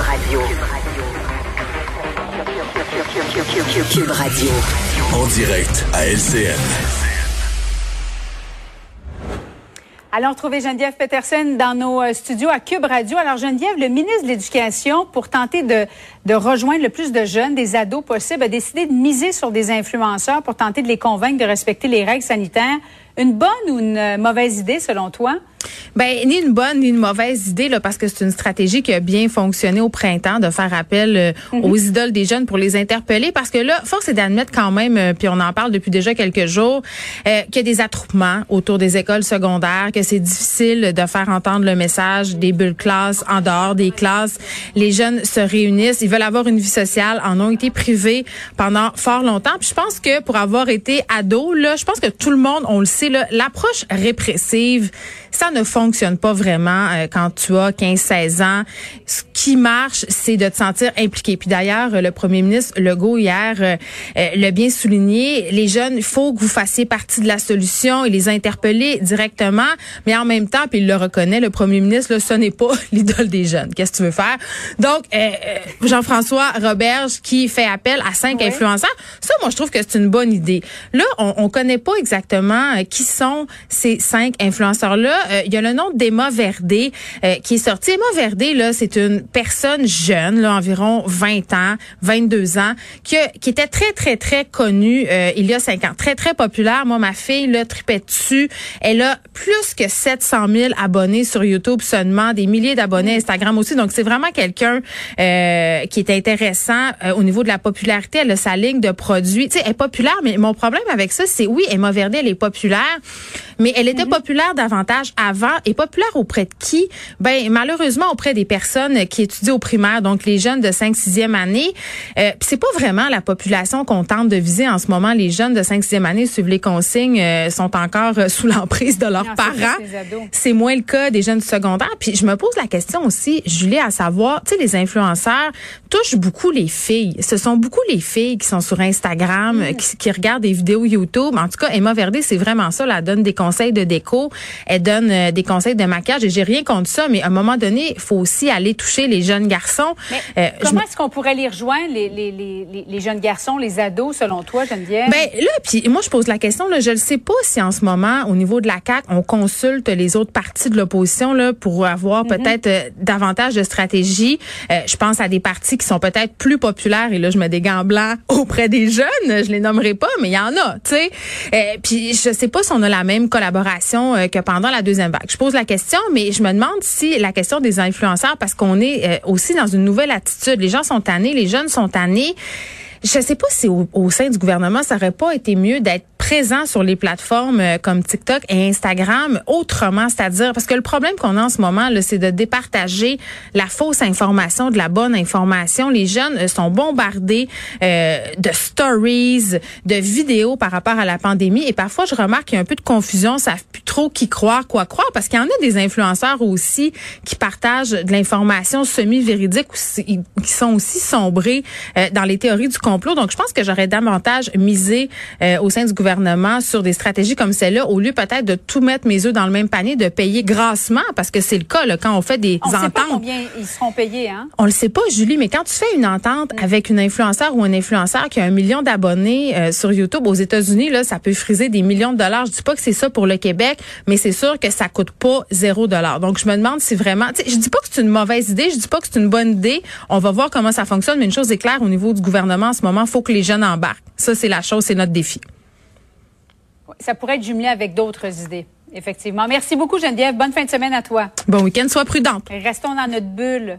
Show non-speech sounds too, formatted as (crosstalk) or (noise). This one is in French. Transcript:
Radio. Cube Radio. En direct à LCN. Allons retrouver Geneviève Peterson dans nos euh, studios à Cube Radio. Alors Geneviève, le ministre de l'Éducation, pour tenter de, de rejoindre le plus de jeunes, des ados possibles, a décidé de miser sur des influenceurs pour tenter de les convaincre de respecter les règles sanitaires. Une bonne ou une euh, mauvaise idée selon toi? Ben ni une bonne ni une mauvaise idée là parce que c'est une stratégie qui a bien fonctionné au printemps de faire appel euh, mhm. aux idoles des jeunes pour les interpeller parce que là force est d'admettre quand même euh, puis on en parle depuis déjà quelques jours euh, qu'il y a des attroupements autour des écoles secondaires que c'est difficile de faire entendre le message des bulles classes en dehors des classes les jeunes se réunissent ils veulent avoir une vie sociale en ont été privés pendant fort longtemps puis je pense que pour avoir été ado là je pense que tout le monde on le sait là l'approche répressive ça ne fonctionne pas vraiment euh, quand tu as 15-16 ans. Ce qui marche, c'est de te sentir impliqué. Puis d'ailleurs, le premier ministre Legault hier euh, euh, l'a bien souligné. Les jeunes, il faut que vous fassiez partie de la solution et les interpeller directement. Mais en même temps, puis il le reconnaît, le premier ministre, là, ce n'est pas (laughs) l'idole des jeunes. Qu'est-ce que tu veux faire? Donc, Jean-François Roberge qui fait appel à cinq influenceurs. Ça, moi, je trouve que c'est une bonne idée. Là, on, on connaît pas exactement qui sont ces cinq influenceurs-là? Euh, il y a le nom d'Emma Verdé euh, qui est sorti. Emma Verdé, là, c'est une personne jeune, là, environ 20 ans, 22 ans, qui, qui était très, très, très connue euh, il y a 5 ans. Très, très populaire. Moi, ma fille, là, tripait dessus. Elle a plus que 700 000 abonnés sur YouTube seulement, des milliers d'abonnés Instagram aussi. Donc, c'est vraiment quelqu'un qui est intéressant au niveau de la popularité. Elle a sa ligne de produits. Tu sais, elle est populaire, mais mon problème avec ça, c'est oui, Emma Verdé, elle est populaire, 啊！Mais elle était mm-hmm. populaire davantage avant est populaire auprès de qui? Ben, malheureusement, auprès des personnes qui étudient au primaire, donc les jeunes de 5 6e année. Euh, c'est pas vraiment la population qu'on tente de viser en ce moment. Les jeunes de 5 6e année suivent les consignes, euh, sont encore euh, sous l'emprise de leurs parents. C'est moins le cas des jeunes du secondaire. Puis je me pose la question aussi, Julie, à savoir, tu sais, les influenceurs touchent beaucoup les filles. Ce sont beaucoup les filles qui sont sur Instagram, mm. qui, qui, regardent des vidéos YouTube. En tout cas, Emma Verdé, c'est vraiment ça. Elle donne des conseils de déco. Elle donne euh, des conseils de maquillage et j'ai rien contre ça, mais à un moment donné, il faut aussi aller toucher les jeunes garçons. Euh, comment est-ce qu'on pourrait les rejoindre, les, les, les, les, jeunes garçons, les ados, selon toi, Geneviève? Ben là, puis moi, je pose la question, là, je ne sais pas si en ce moment, au niveau de la CAQ, on consulte les autres partis de l'opposition là pour avoir mhm. peut-être euh, davantage de stratégie. je pense à des partis qui sont peut-être plus populaires, et là, je mets des gants blancs (laughs) auprès des jeunes, je les nommerai pas, mais il y en a, tu sais. puis je sais pas si on a la même collaboration que pendant la deuxième je pose la question, mais je me demande si la question des influenceurs, parce qu'on est euh, aussi dans une nouvelle attitude. Les gens sont tannés, les jeunes sont tannés. Je ne sais pas si au, au, sein du gouvernement, ça aurait pas été mieux d'être présent sur les plateformes euh, comme TikTok et Instagram autrement, c'est-à-dire parce que le problème qu'on a en ce moment, c'est de départager la fausse information de la bonne information. Les jeunes euh, sont bombardés euh, de stories, de vidéos par rapport à la pandémie et parfois je remarque qu'il y a un peu de confusion, savent plus trop qui croire, quoi croire parce qu'il y en a des influenceurs aussi qui partagent de l'information semi-véridique qui sont aussi sombrés dans les théories du complot. Donc je pense que j'aurais davantage misé au sein du gouvernement sur des stratégies comme celle-là, au lieu peut-être de tout mettre mes œufs dans le même panier, de payer grassement, parce que c'est le cas là, quand on fait des on ententes. Sait pas combien ils seront payés, hein? On le sait pas, Julie, mais quand tu fais une entente mm. avec une influenceur ou un influenceur qui a un million d'abonnés euh, sur YouTube aux États-Unis, là, ça peut friser des millions de dollars. Je dis pas que c'est ça pour le Québec, mais c'est sûr que ça coûte pas zéro dollar. Donc je me demande si vraiment, je dis pas que c'est une mauvaise idée, je dis pas que c'est une bonne idée. On va voir comment ça fonctionne, mais une chose est claire au niveau du gouvernement en ce moment, faut que les jeunes embarquent. Ça, c'est la chose, c'est notre défi ça pourrait être jumelé avec d'autres idées. Effectivement. Merci beaucoup, Geneviève. Bonne fin de semaine à toi. Bon week-end. Sois prudente. Restons dans notre bulle.